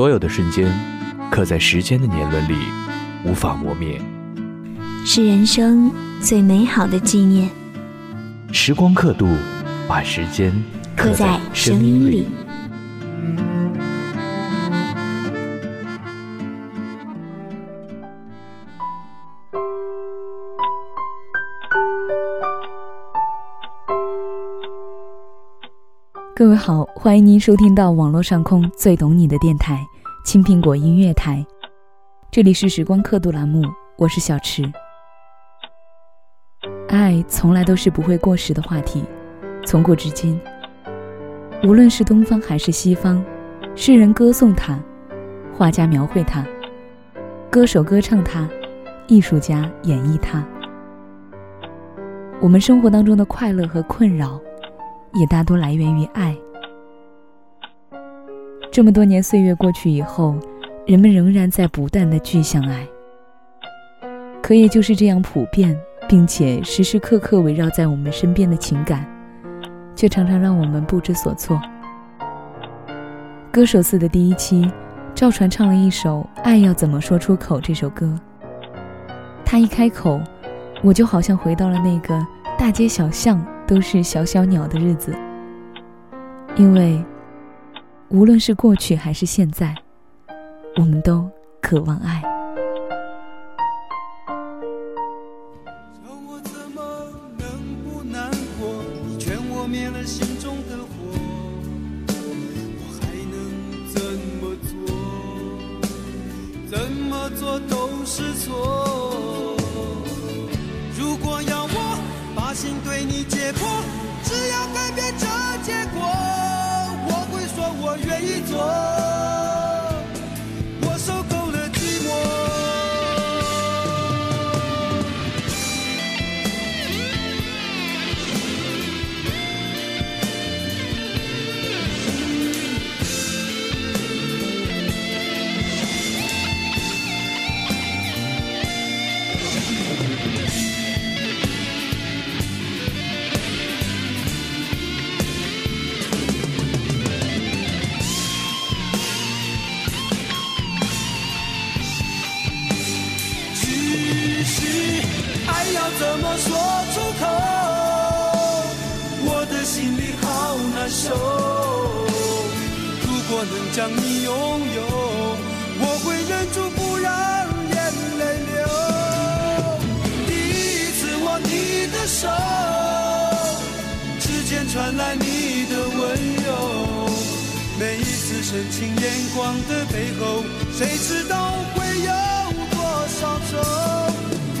所有的瞬间，刻在时间的年轮里，无法磨灭，是人生最美好的纪念。时光刻度，把时间刻在声音里。各位好，欢迎您收听到网络上空最懂你的电台——青苹果音乐台。这里是时光刻度栏目，我是小池。爱从来都是不会过时的话题，从古至今，无论是东方还是西方，诗人歌颂它，画家描绘它，歌手歌唱它，艺术家演绎它。我们生活当中的快乐和困扰。也大多来源于爱。这么多年岁月过去以后，人们仍然在不断的具象爱。可也就是这样普遍，并且时时刻刻围绕在我们身边的情感，却常常让我们不知所措。歌手四的第一期，赵传唱了一首《爱要怎么说出口》这首歌。他一开口，我就好像回到了那个大街小巷。都是小小鸟的日子，因为无论是过去还是现在，我们都渴望爱。怎么说出口？我的心里好难受。如果能将你拥有，我会忍住不让眼泪流。第一次握你的手，指尖传来你的温柔。每一次深情眼光的背后，谁知道会有多少愁？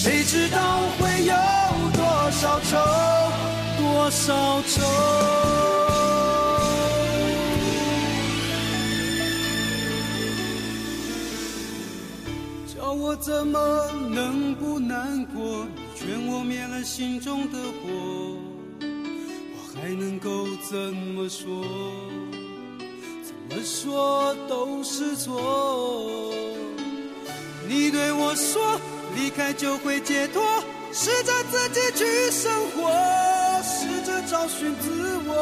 谁知道会有多少愁，多少愁？叫我怎么能不难过？劝我灭了心中的火，我还能够怎么说？怎么说都是错。你对我说，离开就会解脱，试着自己去生活，试着找寻自我，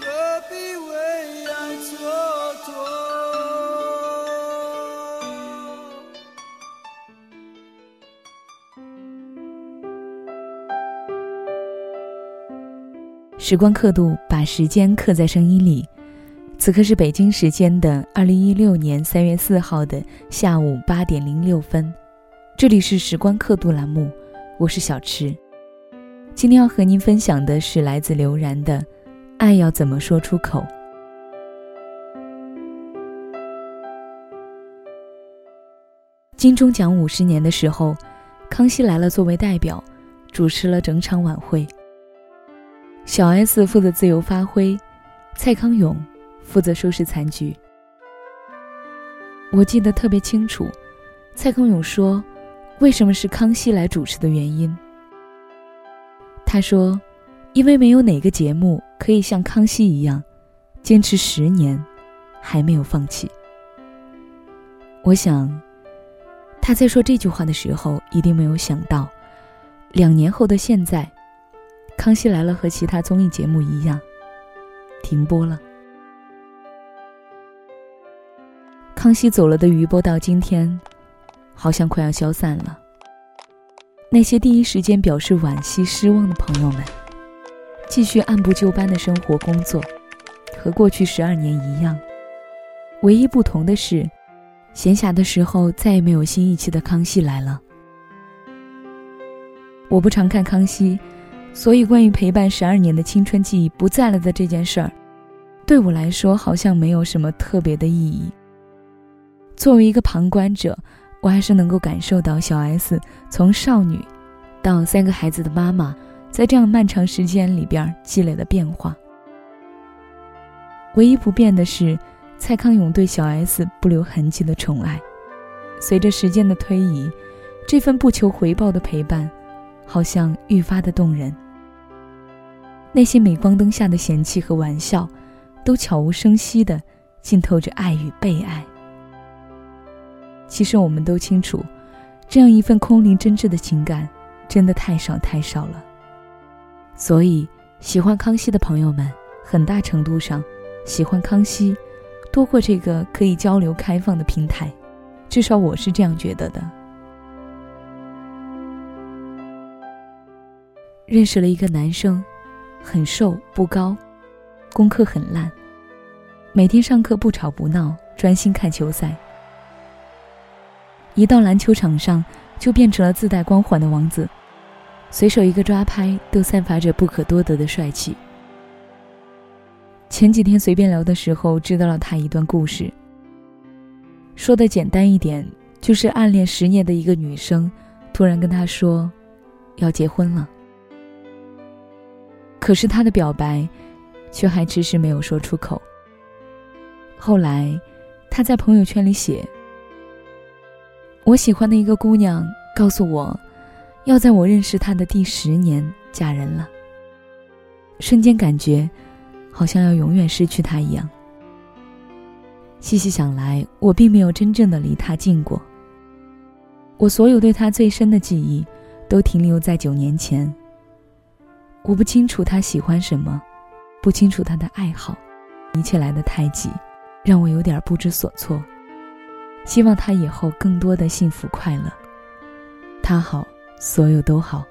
何必为爱蹉跎？时光刻度，把时间刻在声音里。此刻是北京时间的二零一六年三月四号的下午八点零六分，这里是时光刻度栏目，我是小池。今天要和您分享的是来自刘然的《爱要怎么说出口》。金钟奖五十年的时候，康熙来了作为代表，主持了整场晚会。小 S 负责自由发挥，蔡康永负责收拾残局。我记得特别清楚，蔡康永说：“为什么是康熙来主持的原因？”他说：“因为没有哪个节目可以像康熙一样，坚持十年，还没有放弃。”我想，他在说这句话的时候，一定没有想到，两年后的现在。康熙来了和其他综艺节目一样，停播了。康熙走了的余波到今天，好像快要消散了。那些第一时间表示惋惜、失望的朋友们，继续按部就班的生活工作，和过去十二年一样。唯一不同的是，闲暇的时候再也没有新一期的《康熙来了》。我不常看《康熙》。所以，关于陪伴十二年的青春记忆不在了的这件事儿，对我来说好像没有什么特别的意义。作为一个旁观者，我还是能够感受到小 S 从少女到三个孩子的妈妈，在这样漫长时间里边积累的变化。唯一不变的是，蔡康永对小 S 不留痕迹的宠爱。随着时间的推移，这份不求回报的陪伴，好像愈发的动人。那些镁光灯下的嫌弃和玩笑，都悄无声息的浸透着爱与被爱。其实我们都清楚，这样一份空灵真挚的情感，真的太少太少了。所以，喜欢康熙的朋友们，很大程度上喜欢康熙，多过这个可以交流开放的平台。至少我是这样觉得的。认识了一个男生。很瘦不高，功课很烂。每天上课不吵不闹，专心看球赛。一到篮球场上，就变成了自带光环的王子，随手一个抓拍都散发着不可多得的帅气。前几天随便聊的时候，知道了他一段故事。说的简单一点，就是暗恋十年的一个女生，突然跟他说，要结婚了。可是他的表白，却还迟迟没有说出口。后来，他在朋友圈里写：“我喜欢的一个姑娘告诉我，要在我认识她的第十年嫁人了。”瞬间感觉，好像要永远失去她一样。细细想来，我并没有真正的离她近过。我所有对她最深的记忆，都停留在九年前。我不清楚他喜欢什么，不清楚他的爱好，一切来得太急，让我有点不知所措。希望他以后更多的幸福快乐。他好，所有都好。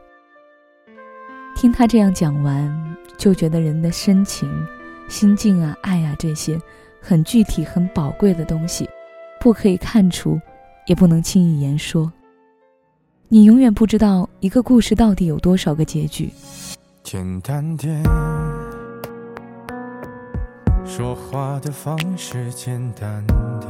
听他这样讲完，就觉得人的深情、心境啊、爱啊这些，很具体、很宝贵的东西，不可以看出，也不能轻易言说。你永远不知道一个故事到底有多少个结局。简单点，说话的方式简单点，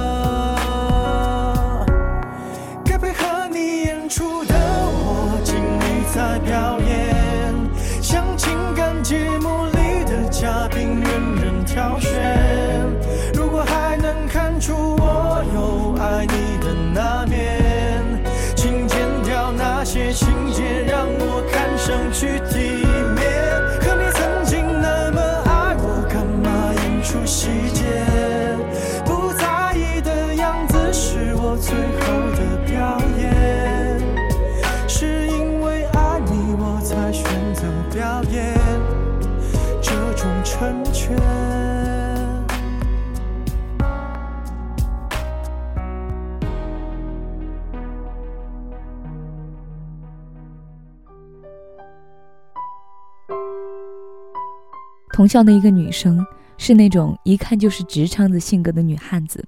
同校的一个女生是那种一看就是直肠子性格的女汉子。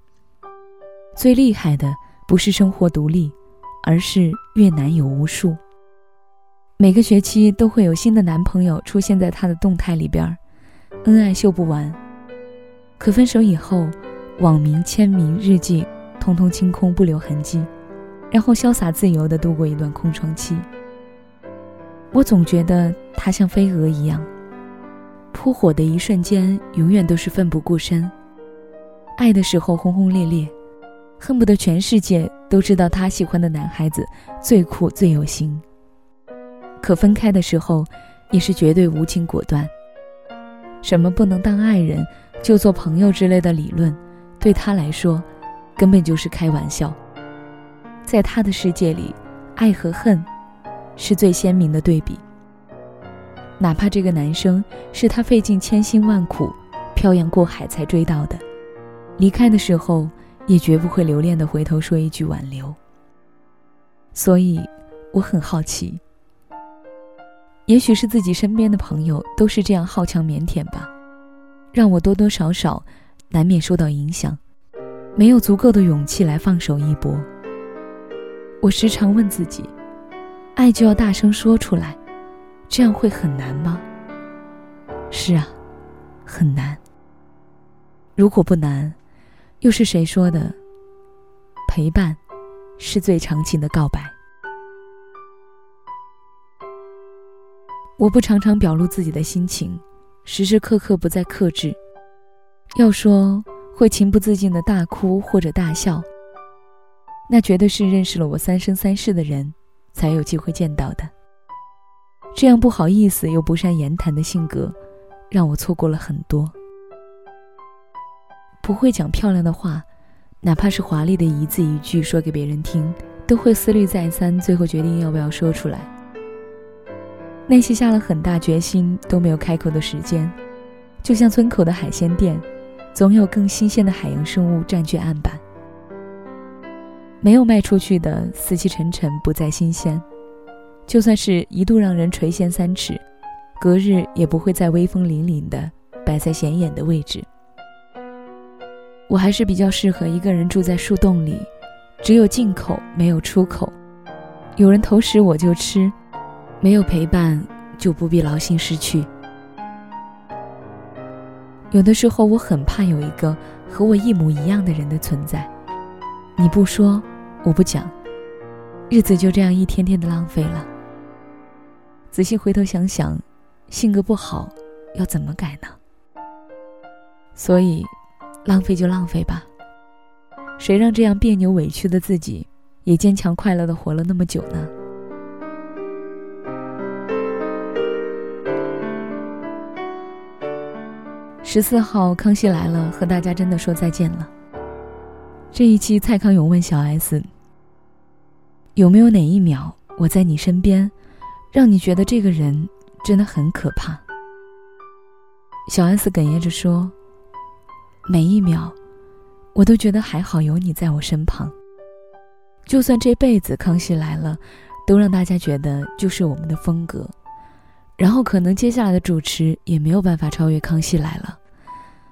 最厉害的不是生活独立，而是越男友无数。每个学期都会有新的男朋友出现在她的动态里边，恩爱秀不完。可分手以后，网名、签名、日记，通通清空不留痕迹，然后潇洒自由地度过一段空窗期。我总觉得她像飞蛾一样。扑火的一瞬间，永远都是奋不顾身。爱的时候轰轰烈烈，恨不得全世界都知道他喜欢的男孩子最酷最有型。可分开的时候，也是绝对无情果断。什么不能当爱人，就做朋友之类的理论，对他来说，根本就是开玩笑。在他的世界里，爱和恨，是最鲜明的对比。哪怕这个男生是他费尽千辛万苦、漂洋过海才追到的，离开的时候也绝不会留恋的回头说一句挽留。所以，我很好奇，也许是自己身边的朋友都是这样好强腼腆吧，让我多多少少难免受到影响，没有足够的勇气来放手一搏。我时常问自己，爱就要大声说出来。这样会很难吗？是啊，很难。如果不难，又是谁说的？陪伴，是最长情的告白。我不常常表露自己的心情，时时刻刻不再克制。要说会情不自禁的大哭或者大笑，那绝对是认识了我三生三世的人，才有机会见到的。这样不好意思又不善言谈的性格，让我错过了很多。不会讲漂亮的话，哪怕是华丽的一字一句说给别人听，都会思虑再三，最后决定要不要说出来。那些下了很大决心都没有开口的时间，就像村口的海鲜店，总有更新鲜的海洋生物占据案板。没有卖出去的死气沉沉，不再新鲜。就算是一度让人垂涎三尺，隔日也不会再威风凛凛的摆在显眼的位置。我还是比较适合一个人住在树洞里，只有进口没有出口，有人投食我就吃，没有陪伴就不必劳心失去。有的时候我很怕有一个和我一模一样的人的存在，你不说，我不讲，日子就这样一天天的浪费了。仔细回头想想，性格不好，要怎么改呢？所以，浪费就浪费吧。谁让这样别扭委屈的自己，也坚强快乐的活了那么久呢？十四号《康熙来了》和大家真的说再见了。这一期，蔡康永问小 S：“ 有没有哪一秒我在你身边？”让你觉得这个人真的很可怕。小 S 哽咽着说：“每一秒，我都觉得还好有你在我身旁。就算这辈子康熙来了，都让大家觉得就是我们的风格，然后可能接下来的主持也没有办法超越康熙来了，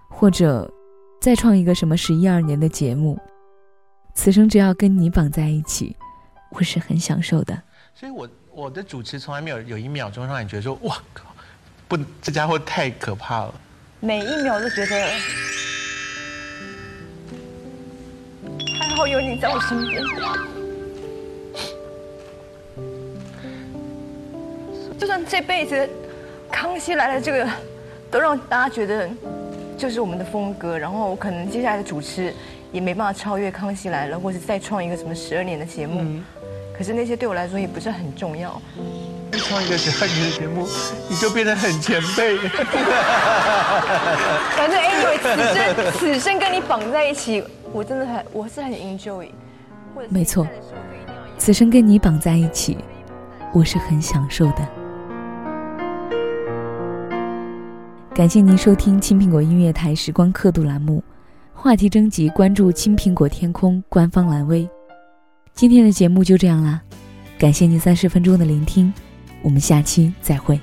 或者再创一个什么十一二年的节目，此生只要跟你绑在一起，我是很享受的。所以我。我的主持从来没有有一秒钟让你觉得说哇靠，不，这家伙太可怕了。每一秒都觉得还好有你在我身边。就算这辈子康熙来了这个都让大家觉得就是我们的风格，然后可能接下来的主持也没办法超越康熙来了，或者再创一个什么十二年的节目。可是那些对我来说也不是很重要。创一个十二年的节目，你就变得很前辈。反正 anyway，此生此生跟你绑在一起，我真的很我是很 enjoy。没错，此生跟你绑在一起，我是很享受的。感谢您收听青苹果音乐台时光刻度栏目，话题征集关注青苹果天空官方蓝微。今天的节目就这样啦，感谢您三十分钟的聆听，我们下期再会。